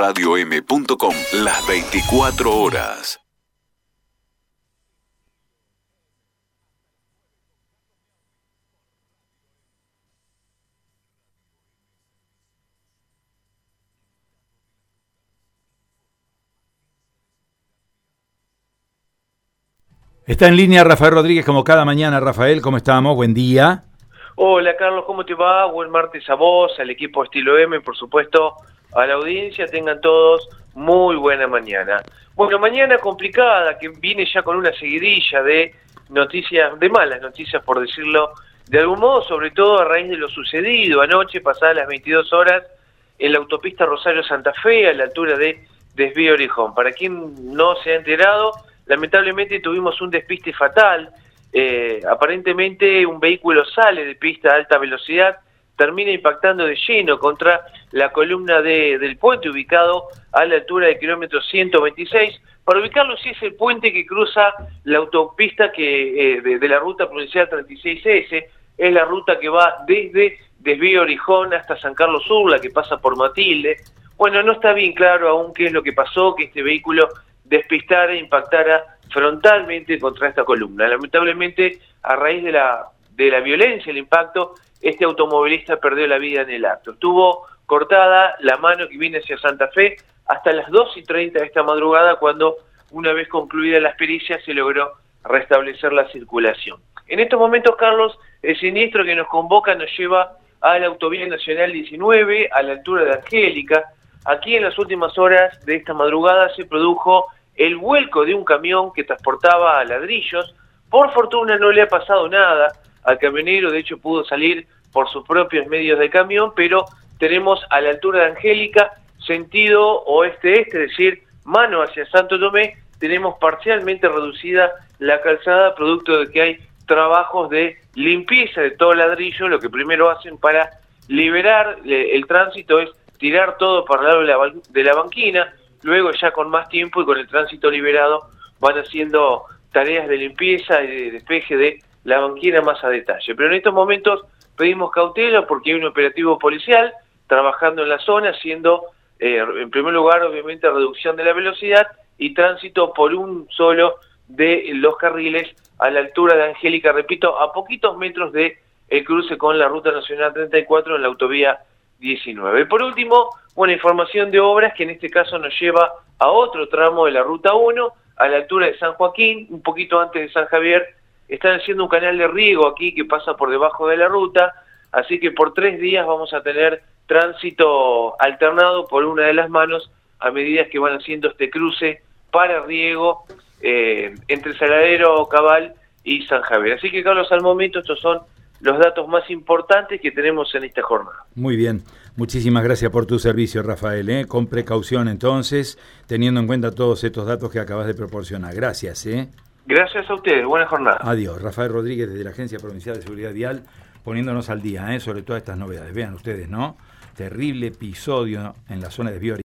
radiom.com las 24 horas. Está en línea Rafael Rodríguez como cada mañana. Rafael, ¿cómo estamos? Buen día. Hola Carlos, ¿cómo te va? Buen martes a vos, al equipo Estilo M, por supuesto, a la audiencia. Tengan todos muy buena mañana. Bueno, mañana complicada, que viene ya con una seguidilla de noticias, de malas noticias por decirlo de algún modo, sobre todo a raíz de lo sucedido anoche, pasadas las 22 horas, en la autopista Rosario Santa Fe, a la altura de Desvío Orijón. Para quien no se ha enterado, lamentablemente tuvimos un despiste fatal. Eh, aparentemente un vehículo sale de pista a alta velocidad, termina impactando de lleno contra la columna de, del puente ubicado a la altura del kilómetro 126. Para ubicarlo, sí es el puente que cruza la autopista que eh, de, la ruta provincial 36S, es la ruta que va desde Desvío Orijón hasta San Carlos Sur, la que pasa por Matilde. Bueno, no está bien claro aún qué es lo que pasó, que este vehículo despistara e impactara frontalmente contra esta columna. Lamentablemente, a raíz de la, de la violencia, el impacto, este automovilista perdió la vida en el acto. Estuvo cortada la mano que viene hacia Santa Fe hasta las 2 y 30 de esta madrugada, cuando, una vez concluida las pericias, se logró restablecer la circulación. En estos momentos, Carlos, el siniestro que nos convoca nos lleva a la Autovía Nacional 19, a la altura de Angélica. Aquí en las últimas horas de esta madrugada se produjo el vuelco de un camión que transportaba ladrillos. Por fortuna no le ha pasado nada al camionero, de hecho pudo salir por sus propios medios de camión, pero tenemos a la altura de Angélica, sentido oeste-este, es decir, mano hacia Santo Tomé, tenemos parcialmente reducida la calzada, producto de que hay trabajos de limpieza de todo ladrillo, lo que primero hacen para liberar eh, el tránsito es tirar todo para el lado de la banquina, luego ya con más tiempo y con el tránsito liberado van haciendo tareas de limpieza y de despeje de la banquina más a detalle. Pero en estos momentos pedimos cautela porque hay un operativo policial trabajando en la zona, haciendo eh, en primer lugar obviamente reducción de la velocidad y tránsito por un solo de los carriles a la altura de Angélica, repito, a poquitos metros de el cruce con la Ruta Nacional 34 en la autovía 19. Por último, una información de obras que en este caso nos lleva a otro tramo de la Ruta 1, a la altura de San Joaquín, un poquito antes de San Javier. Están haciendo un canal de riego aquí que pasa por debajo de la ruta, así que por tres días vamos a tener tránsito alternado por una de las manos a medida que van haciendo este cruce para riego eh, entre Saladero, Cabal y San Javier. Así que Carlos, al momento estos son los datos más importantes que tenemos en esta jornada. Muy bien, muchísimas gracias por tu servicio, Rafael. ¿eh? Con precaución entonces, teniendo en cuenta todos estos datos que acabas de proporcionar. Gracias. ¿eh? Gracias a ustedes, buena jornada. Adiós, Rafael Rodríguez desde la Agencia Provincial de Seguridad Vial, poniéndonos al día ¿eh? sobre todas estas novedades. Vean ustedes, ¿no? Terrible episodio en la zona de Biori.